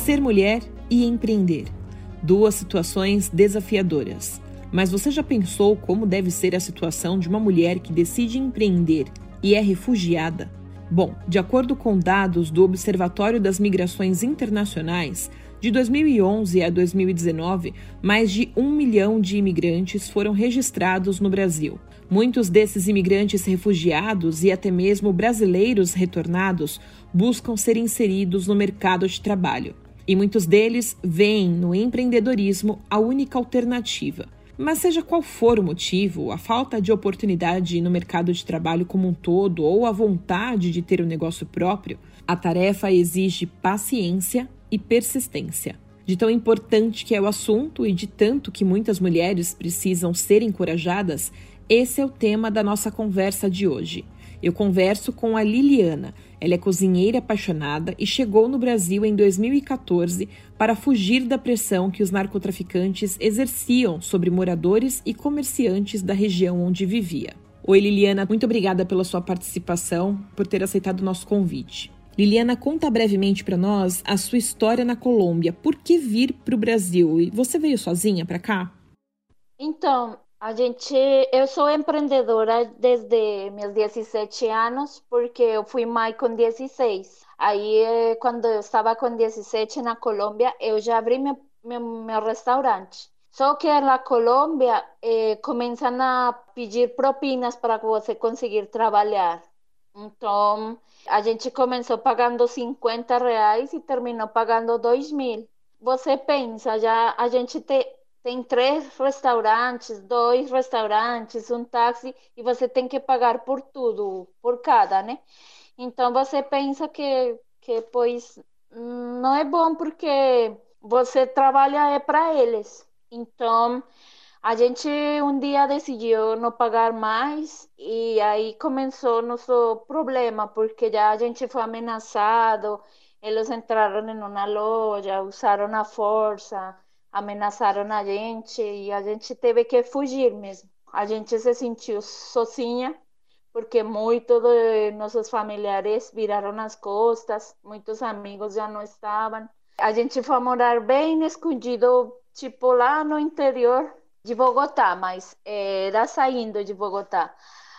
ser mulher e empreender. Duas situações desafiadoras. Mas você já pensou como deve ser a situação de uma mulher que decide empreender e é refugiada? Bom, de acordo com dados do Observatório das Migrações Internacionais, de 2011 a 2019, mais de um milhão de imigrantes foram registrados no Brasil. Muitos desses imigrantes refugiados e até mesmo brasileiros retornados buscam ser inseridos no mercado de trabalho. E muitos deles veem no empreendedorismo a única alternativa. Mas, seja qual for o motivo, a falta de oportunidade no mercado de trabalho como um todo ou a vontade de ter um negócio próprio, a tarefa exige paciência e persistência. De tão importante que é o assunto e de tanto que muitas mulheres precisam ser encorajadas, esse é o tema da nossa conversa de hoje. Eu converso com a Liliana. Ela é cozinheira apaixonada e chegou no Brasil em 2014 para fugir da pressão que os narcotraficantes exerciam sobre moradores e comerciantes da região onde vivia. Oi, Liliana, muito obrigada pela sua participação, por ter aceitado o nosso convite. Liliana, conta brevemente para nós a sua história na Colômbia. Por que vir para o Brasil? E você veio sozinha para cá? Então, a gente, eu sou empreendedora desde meus 17 anos, porque eu fui mãe com 16. Aí, quando eu estava com 17 na Colômbia, eu já abri meu, meu, meu restaurante. Só que na Colômbia eh, começam a pedir propinas para você conseguir trabalhar. Então, a gente começou pagando 50 reais e terminou pagando 2 mil. Você pensa, já a gente te, tem três restaurantes, dois restaurantes, um táxi, e você tem que pagar por tudo, por cada, né? Então você pensa que, que pois não é bom porque você trabalha é para eles. Então a gente um dia decidiu não pagar mais e aí começou nosso problema, porque já a gente foi ameaçado, eles entraram em uma loja, usaram a força, ameaçaram a gente e a gente teve que fugir mesmo. A gente se sentiu sozinha, porque muitos de nossos familiares viraram as costas, muitos amigos já não estavam. A gente foi morar bem escondido, tipo lá no interior de Bogotá, mas era saindo de Bogotá.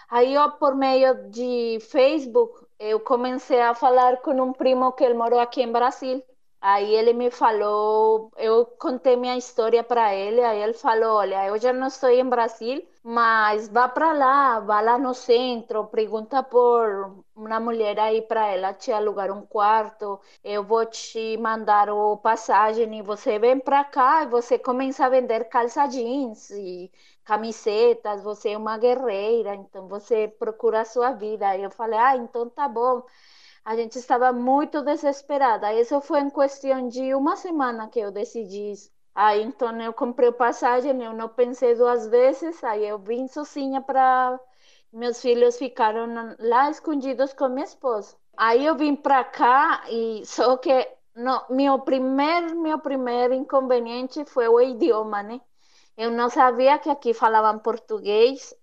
Aí eu, por meio de Facebook, eu comecei a falar com um primo que ele morou aqui em Brasil. Aí ele me falou, eu contei minha história para ele, aí ele falou, olha, eu já não estou em Brasil, mas vá para lá, vá lá no centro, pergunta por uma mulher aí para ela te alugar um quarto, eu vou te mandar o passagem e você vem para cá e você começa a vender calça jeans e camisetas, você é uma guerreira, então você procura a sua vida. Aí eu falei, ah, então tá bom. A gente estava muito desesperada. Isso foi em questão de uma semana que eu decidi isso. Aí então eu comprei passagem, eu não pensei duas vezes, aí eu vim sozinha para meus filhos ficaram lá escondidos com minha esposa. Aí eu vim para cá e só que no, meu primeiro meu primeiro inconveniente foi o idioma, né? Eu não sabia que aqui falavam português.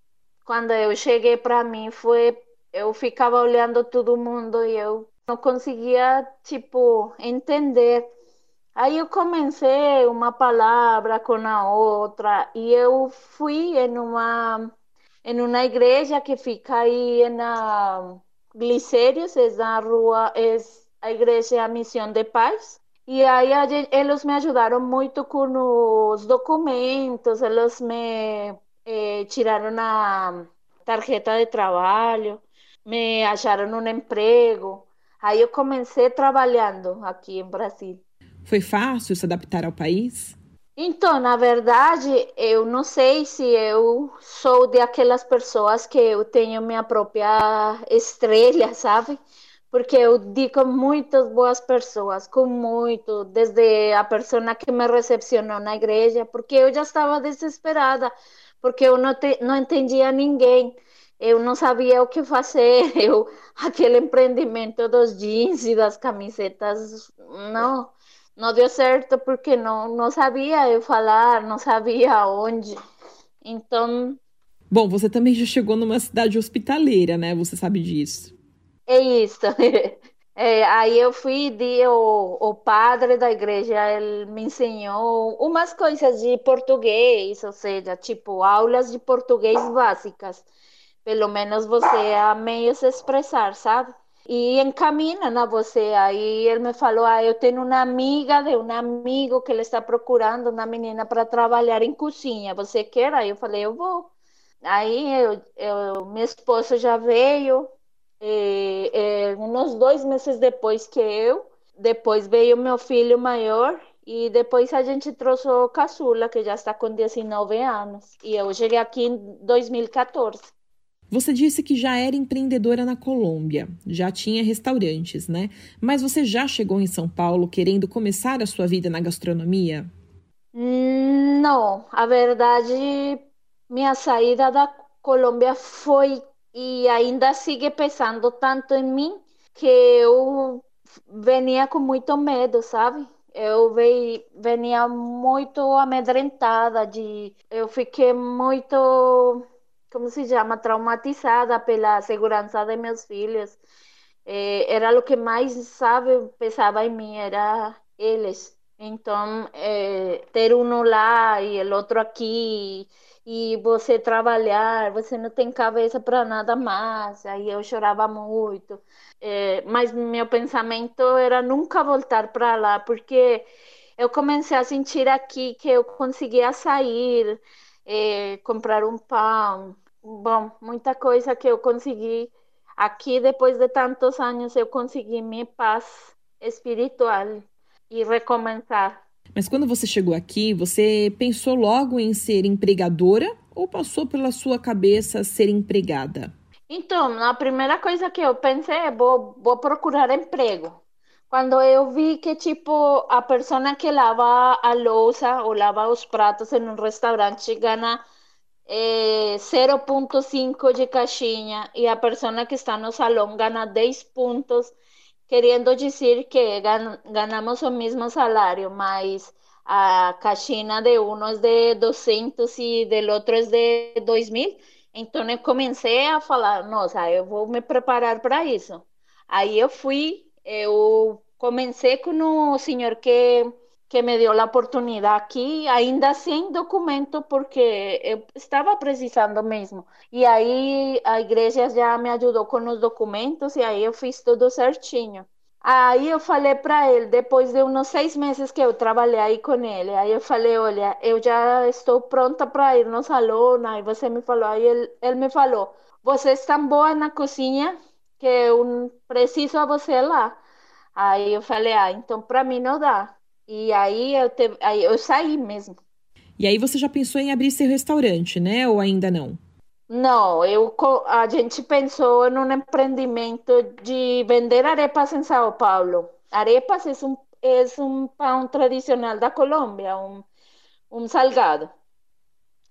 Quando eu cheguei para mim foi eu ficava olhando todo mundo e eu não conseguia, tipo, entender. Aí eu comecei uma palavra com a outra e eu fui em uma em uma igreja que fica aí na Glicérios, é na rua, é a igreja Missão de Paz. E aí eles me ajudaram muito com os documentos, eles me eh, tiraram a tarjeta de trabalho me acharam um emprego. Aí eu comecei trabalhando aqui em Brasil. Foi fácil se adaptar ao país? Então, na verdade, eu não sei se eu sou de aquelas pessoas que eu tenho minha própria estrela, sabe? Porque eu digo muitas boas pessoas, com muito, desde a pessoa que me recepcionou na igreja, porque eu já estava desesperada, porque eu não, te, não entendia ninguém eu não sabia o que fazer. Eu, aquele empreendimento dos jeans e das camisetas, não, não deu certo porque não, não sabia eu falar, não sabia onde. Então. Bom, você também já chegou numa cidade hospitaleira, né? Você sabe disso. É isso. É, aí eu fui de o, o padre da igreja, ele me ensinou umas coisas de português, ou seja, tipo aulas de português básicas. Pelo menos você a meio se expressar, sabe? E encaminham a você. Aí ele me falou: ah, eu tenho uma amiga de um amigo que ele está procurando uma menina para trabalhar em cozinha. Você quer? Aí eu falei: eu vou. Aí eu, eu, meu esposo já veio, e, e, uns dois meses depois que eu, depois veio meu filho maior e depois a gente trouxe o caçula, que já está com 19 anos. E eu cheguei aqui em 2014. Você disse que já era empreendedora na Colômbia, já tinha restaurantes, né? Mas você já chegou em São Paulo querendo começar a sua vida na gastronomia? Não, a verdade, minha saída da Colômbia foi e ainda sigue pesando tanto em mim que eu venia com muito medo, sabe? Eu veio, venia muito amedrentada de eu fiquei muito como se chama traumatizada pela segurança de meus filhos eh, era o que mais sabe pesava em mim era eles então eh, ter um lá e o outro aqui e você trabalhar, você não tem cabeça para nada mais. Aí eu chorava muito. É, mas meu pensamento era nunca voltar para lá, porque eu comecei a sentir aqui que eu conseguia sair, é, comprar um pão. Bom, muita coisa que eu consegui aqui depois de tantos anos eu consegui minha paz espiritual e recomeçar. Mas quando você chegou aqui, você pensou logo em ser empregadora ou passou pela sua cabeça ser empregada? Então, a primeira coisa que eu pensei é vou, vou procurar emprego. Quando eu vi que, tipo, a pessoa que lava a louça ou lava os pratos em um restaurante ganha eh, 0,5 de caixinha e a pessoa que está no salão ganha 10 pontos, querendo dizer que gan ganhamos o mesmo salário, mas a caixinha de um é de 200 e do outro é de 2 mil. Então eu comecei a falar, nossa, eu vou me preparar para isso. Aí eu fui, eu comecei com o senhor que que me deu a oportunidade aqui, ainda sem documento, porque eu estava precisando mesmo. E aí a igreja já me ajudou com os documentos e aí eu fiz tudo certinho. Aí eu falei para ele, depois de uns seis meses que eu trabalhei aí com ele, aí eu falei, olha, eu já estou pronta para ir no salão, aí você me falou, aí ele, ele me falou, você é tão boa na cozinha que eu preciso a você lá. Aí eu falei, ah, então para mim não dá. E aí eu, te... aí eu saí mesmo. E aí você já pensou em abrir seu restaurante, né? Ou ainda não? Não, eu, a gente pensou em um empreendimento de vender arepas em São Paulo. Arepas é um, é um pão tradicional da Colômbia, um, um salgado.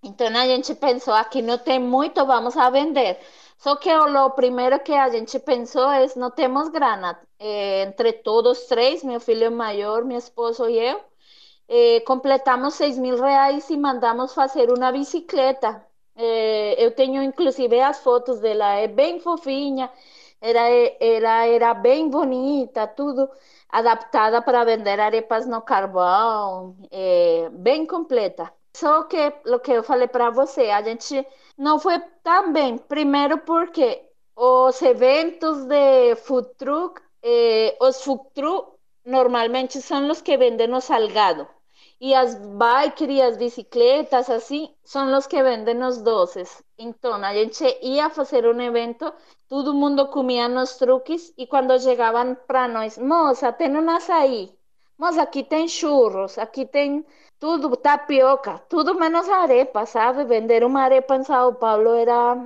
Então a gente pensou, aqui não tem muito, vamos a vender. Só que o primeiro que a gente pensou é, não temos grana. É, entre todos três, meu filho maior, meu esposo e eu, é, completamos seis mil reais e mandamos fazer uma bicicleta é, eu tenho inclusive as fotos dela, é bem fofinha, era, ela era bem bonita, tudo adaptada para vender arepas no carvão, é, bem completa. Só que o que eu falei para você, a gente não foi tão bem. Primeiro porque os eventos de food truck, eh, os food truck normalmente são os que vendem o salgado. E as bikes as bicicletas, assim, são os que vendem os doces. Então, a gente ia fazer um evento, todo mundo comia nos truques e quando chegavam para nós, moça, tem um açaí. Moça, aqui tem churros, aqui tem tudo, tapioca, tudo menos arepa, sabe? Vender uma arepa em São Paulo era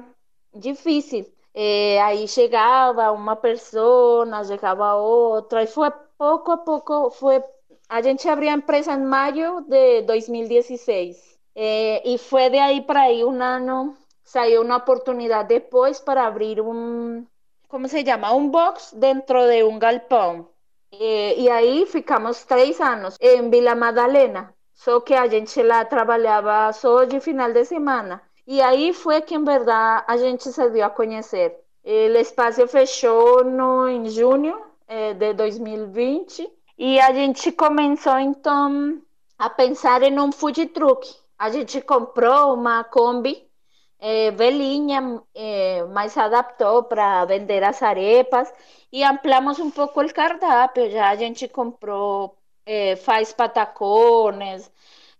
difícil. E aí chegava uma pessoa, chegava outra, e foi pouco a pouco, foi a gente abriu a empresa em maio de 2016. Eh, e foi de aí para aí um ano, saiu uma oportunidade depois para abrir um, como se chama? Um box dentro de um galpão. E, e aí ficamos três anos em Vila Madalena. Só que a gente lá trabalhava só de final de semana. E aí foi que, em verdade, a gente se deu a conhecer. O espaço fechou no, em junho é, de 2020 e a gente começou então a pensar em um food truck. A gente comprou uma Kombi é, velhinha, é, mas adaptou para vender as arepas e ampliamos um pouco o cardápio. Já a gente comprou, é, faz patacones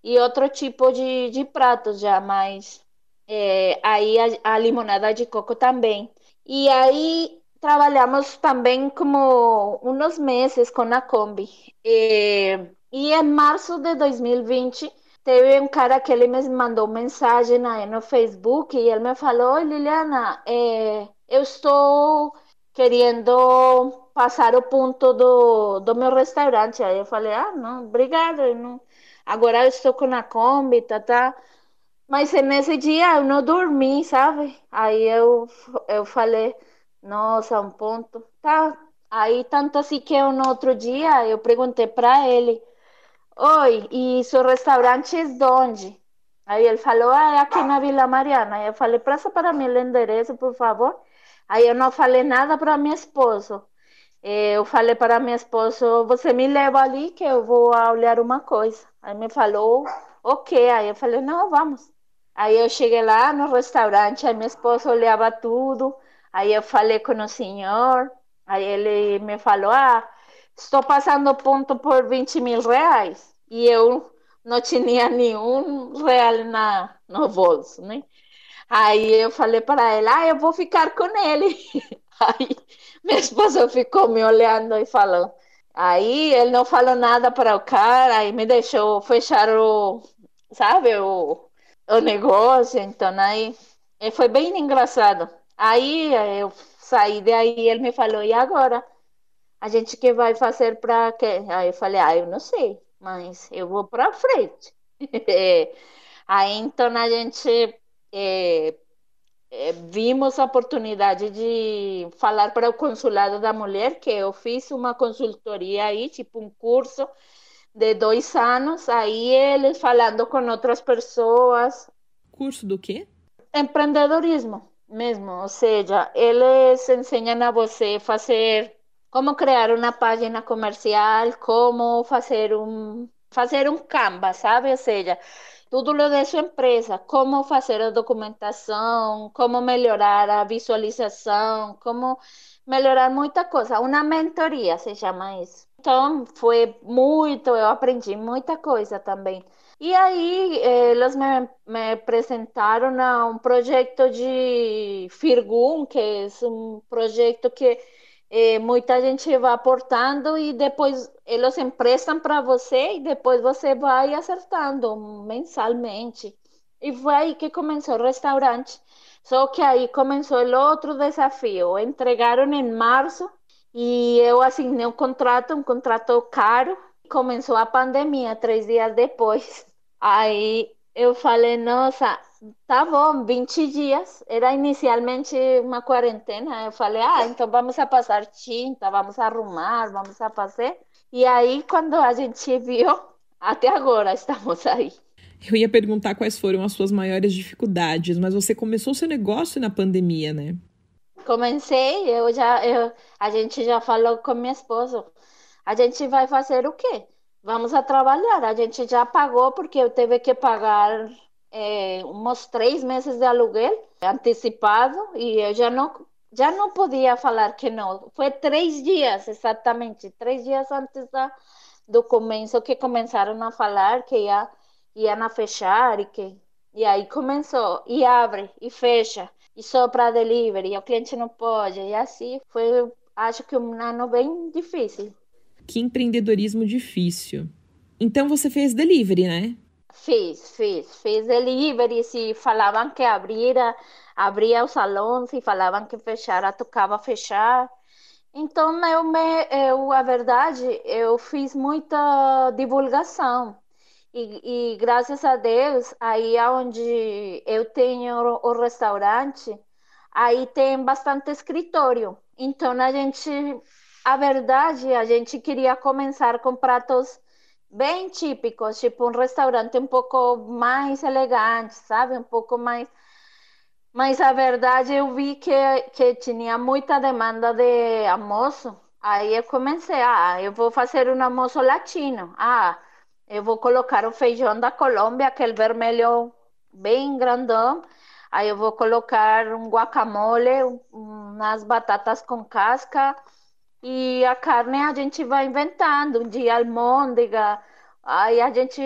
e outro tipo de, de pratos já, mas aí a, a limonada de coco também. E aí trabalhamos também como uns meses com a Kombi. E em março de 2020 teve um cara que ele me mandou mensagem aí no Facebook e ele me falou: Liliana, eu estou querendo passar o ponto do, do meu restaurante. Aí eu falei: Ah, não, obrigado. Não. Agora eu estou com a Kombi, tá, tá. Mas nesse dia eu não dormi, sabe? Aí eu, eu falei: Nossa, um ponto. Tá. Aí, tanto assim que no outro dia eu perguntei para ele. Oi, e seu restaurante é onde? Aí ele falou, ah, é aqui na Vila Mariana. Aí eu falei, presta para mim o endereço, por favor. Aí eu não falei nada para meu esposo. Eu falei para meu esposo, você me leva ali que eu vou olhar uma coisa. Aí me falou, ok. Aí eu falei, não, vamos. Aí eu cheguei lá no restaurante, aí meu esposo olhava tudo. Aí eu falei com o senhor, aí ele me falou, ah, estou passando ponto por 20 mil reais e eu não tinha nenhum real na, no bolso, né? Aí eu falei para ela, ah, eu vou ficar com ele. Aí minha esposa ficou me olhando e falou. Aí ele não falou nada para o cara, aí me deixou fechar o, sabe, o, o negócio. Então aí foi bem engraçado. Aí eu saí daí, ele me falou, e agora? A gente que vai fazer para quê? Aí eu falei, ah, eu não sei, mas eu vou para frente. Aí então a gente é, é, vimos a oportunidade de falar para o consulado da mulher que eu fiz uma consultoria aí, tipo um curso de dois anos, aí eles falando com outras pessoas. Curso do quê? Empreendedorismo mesmo, ou seja, eles ensinam a você fazer como criar uma página comercial, como fazer um fazer um Canva, sabe? Ou seja, tudo lo de sua empresa, como fazer a documentação, como melhorar a visualização, como melhorar muita coisa. Uma mentoria se chama isso. Então, foi muito, eu aprendi muita coisa também. E aí, eles me, me apresentaram a um projeto de Firgun, que é um projeto que é, muita gente vai aportando e depois eles emprestam para você e depois você vai acertando mensalmente. E foi aí que começou o restaurante. Só que aí começou o outro desafio. Entregaram em março e eu assinei um contrato, um contrato caro. Começou a pandemia três dias depois. Aí eu falei, nossa, Tá bom, 20 dias. Era inicialmente uma quarentena. Eu falei, ah, então vamos a passar tinta, vamos a arrumar, vamos a fazer. E aí, quando a gente viu, até agora estamos aí. Eu ia perguntar quais foram as suas maiores dificuldades, mas você começou seu negócio na pandemia, né? Comecei, eu já, eu, a gente já falou com meu esposo. A gente vai fazer o quê? Vamos a trabalhar. A gente já pagou porque eu teve que pagar é, uns três meses de aluguel antecipado e eu já não já não podia falar que não. Foi três dias, exatamente, três dias antes da, do começo que começaram a falar que ia, iam a fechar e que e aí começou e abre e fecha e só para delivery o cliente não pode e assim foi acho que um ano bem difícil. Que empreendedorismo difícil. Então você fez delivery, né? Fiz, fiz, fiz delivery, se falavam que abria, abria o salão, se falavam que fechara, tocava fechar. Então, eu, me, eu, a verdade, eu fiz muita divulgação. E, e graças a Deus, aí onde eu tenho o restaurante, aí tem bastante escritório. Então, a gente, a verdade, a gente queria começar com pratos bem típicos, tipo um restaurante um pouco mais elegante, sabe? Um pouco mais. Mas a verdade eu vi que, que tinha muita demanda de almoço, Aí eu comecei, ah, eu vou fazer um almoço latino. Ah, eu vou colocar o feijão da Colômbia, aquele vermelho bem grandão. Aí eu vou colocar um guacamole, umas batatas com casca. E a carne a gente vai inventando. Dia almôndega. Aí a gente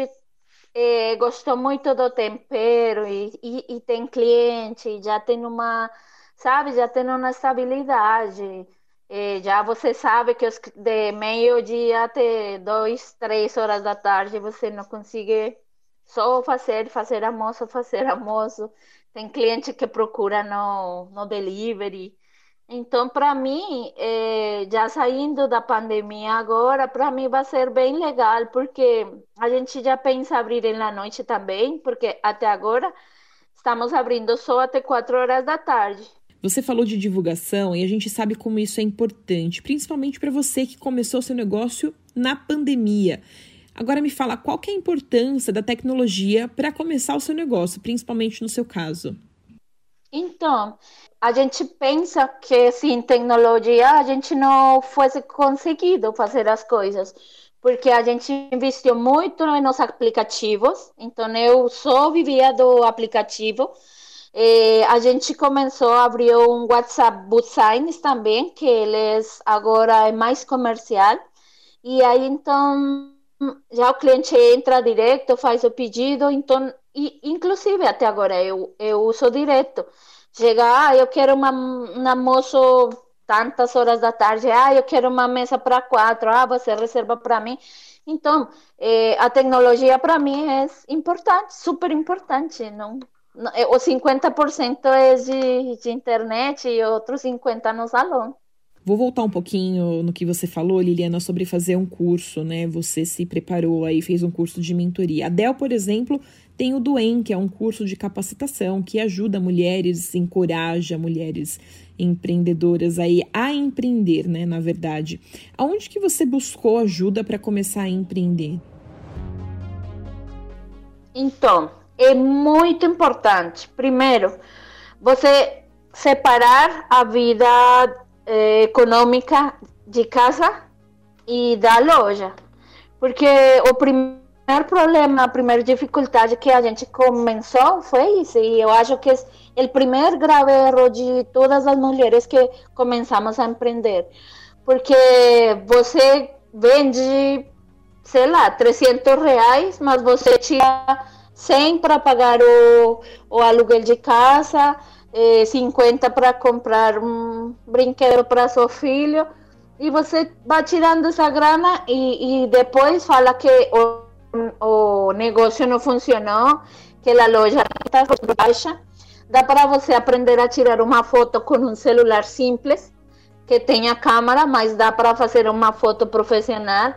eh, gostou muito do tempero e, e, e tem cliente, já tem uma, sabe, já tem uma estabilidade. E já você sabe que os, de meio-dia até duas, três horas da tarde você não consegue só fazer, fazer almoço, fazer almoço. Tem cliente que procura no, no delivery. Então, para mim, é, já saindo da pandemia agora, para mim vai ser bem legal, porque a gente já pensa abrir na noite também, porque até agora estamos abrindo só até quatro horas da tarde. Você falou de divulgação e a gente sabe como isso é importante, principalmente para você que começou seu negócio na pandemia. Agora me fala qual é a importância da tecnologia para começar o seu negócio, principalmente no seu caso. Então, a gente pensa que sem tecnologia a gente não fosse conseguido fazer as coisas, porque a gente investiu muito nos aplicativos, então eu só vivia do aplicativo eh, a gente começou a abrir um WhatsApp Business também, que eles agora é mais comercial. E aí então já o cliente entra direto, faz o pedido, então, e, inclusive até agora eu, eu uso direto. Chega, ah, eu quero uma, um almoço tantas horas da tarde, ah, eu quero uma mesa para quatro, ah, você reserva para mim. Então, eh, a tecnologia para mim é importante, super importante, não é, o 50% é de, de internet e outros 50% no salão. Vou voltar um pouquinho no que você falou, Liliana, sobre fazer um curso, né? Você se preparou aí, fez um curso de mentoria. A Del, por exemplo, tem o Duen, que é um curso de capacitação que ajuda mulheres, encoraja mulheres empreendedoras aí a empreender, né? Na verdade, aonde que você buscou ajuda para começar a empreender? Então, é muito importante. Primeiro, você separar a vida eh, econômica de casa e da loja. Porque o primeiro problema, a primeira dificuldade que a gente começou foi isso. E eu acho que é o primeiro grave erro de todas as mulheres que começamos a empreender. Porque você vende, sei lá, 300 reais, mas você tinha 100 para pagar o, o aluguel de casa, eh, 50 para comprar um brinquedo para seu filho, e você vai tirando essa grana e, e depois fala que o, o negócio não funcionou, que a loja está baixa. Dá para você aprender a tirar uma foto com um celular simples, que tenha câmera, mas dá para fazer uma foto profissional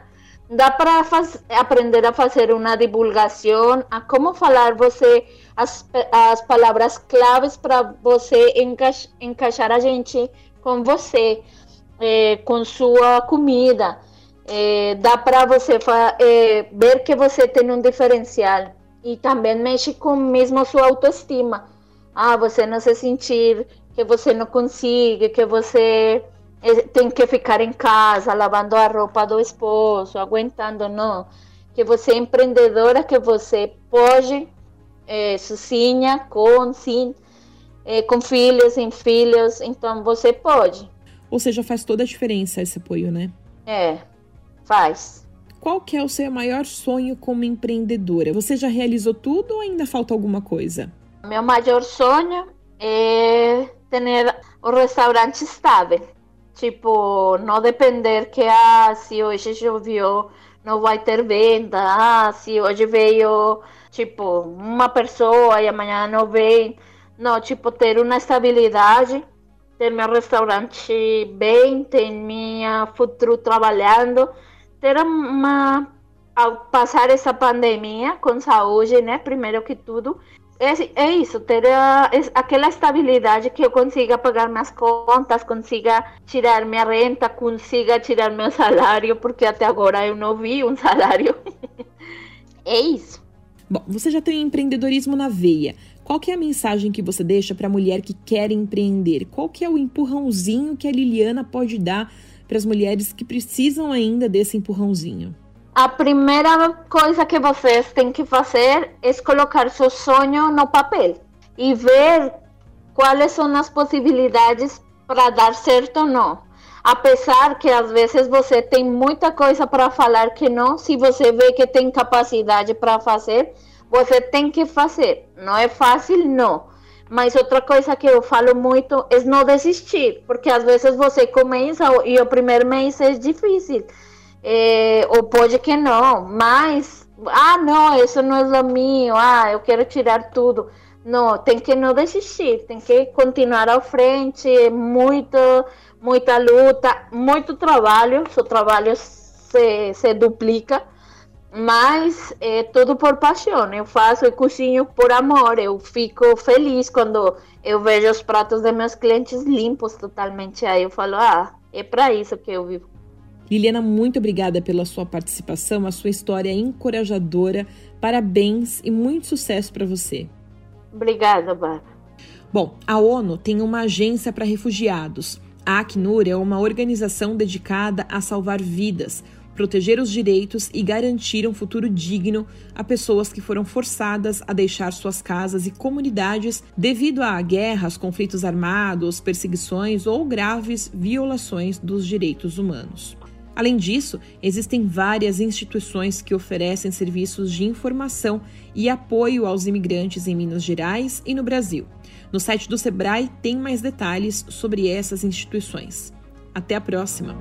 dá para aprender a fazer uma divulgação, a como falar você as, as palavras claves para você encaix, encaixar a gente com você, eh, com sua comida. Eh, dá para você eh, ver que você tem um diferencial e também mexe com mesmo sua autoestima. Ah, você não se sentir que você não consiga, que você tem que ficar em casa lavando a roupa do esposo, aguentando, não. Que você é empreendedora, que você pode, é, sozinha, com, sim, é, com filhos, sem filhos, então você pode. Ou seja, faz toda a diferença esse apoio, né? É, faz. Qual que é o seu maior sonho como empreendedora? Você já realizou tudo ou ainda falta alguma coisa? Meu maior sonho é ter um restaurante estável Tipo, não depender que, ah, se hoje choveu, não vai ter venda. Ah, se hoje veio, tipo, uma pessoa e amanhã não vem. Não, tipo, ter uma estabilidade, ter meu restaurante bem, ter minha futuro trabalhando, ter uma. Ao passar essa pandemia com saúde, né? Primeiro que tudo, é, é isso, ter a, é, aquela estabilidade que eu consiga pagar minhas contas, consiga tirar minha renta, consiga tirar meu salário, porque até agora eu não vi um salário. é isso. Bom, você já tem empreendedorismo na veia. Qual que é a mensagem que você deixa para a mulher que quer empreender? Qual que é o empurrãozinho que a Liliana pode dar para as mulheres que precisam ainda desse empurrãozinho? A primeira coisa que vocês têm que fazer é colocar seu sonho no papel e ver quais são as possibilidades para dar certo ou não. Apesar que às vezes você tem muita coisa para falar que não, se você vê que tem capacidade para fazer, você tem que fazer. Não é fácil, não. Mas outra coisa que eu falo muito é não desistir, porque às vezes você começa e o primeiro mês é difícil é, ou pode que não, mas, ah, não, isso não é o meu, ah, eu quero tirar tudo. Não, tem que não desistir, tem que continuar à frente, muito, muita luta, muito trabalho, seu trabalho se, se duplica, mas é tudo por paixão. Eu faço e cozinho por amor, eu fico feliz quando eu vejo os pratos de meus clientes limpos totalmente. Aí eu falo, ah, é para isso que eu vivo. Liliana, muito obrigada pela sua participação, a sua história é encorajadora. Parabéns e muito sucesso para você. Obrigada, Bárbara. Bom, a ONU tem uma agência para refugiados. A Acnur é uma organização dedicada a salvar vidas, proteger os direitos e garantir um futuro digno a pessoas que foram forçadas a deixar suas casas e comunidades devido a guerras, conflitos armados, perseguições ou graves violações dos direitos humanos. Além disso, existem várias instituições que oferecem serviços de informação e apoio aos imigrantes em Minas Gerais e no Brasil. No site do Sebrae tem mais detalhes sobre essas instituições. Até a próxima!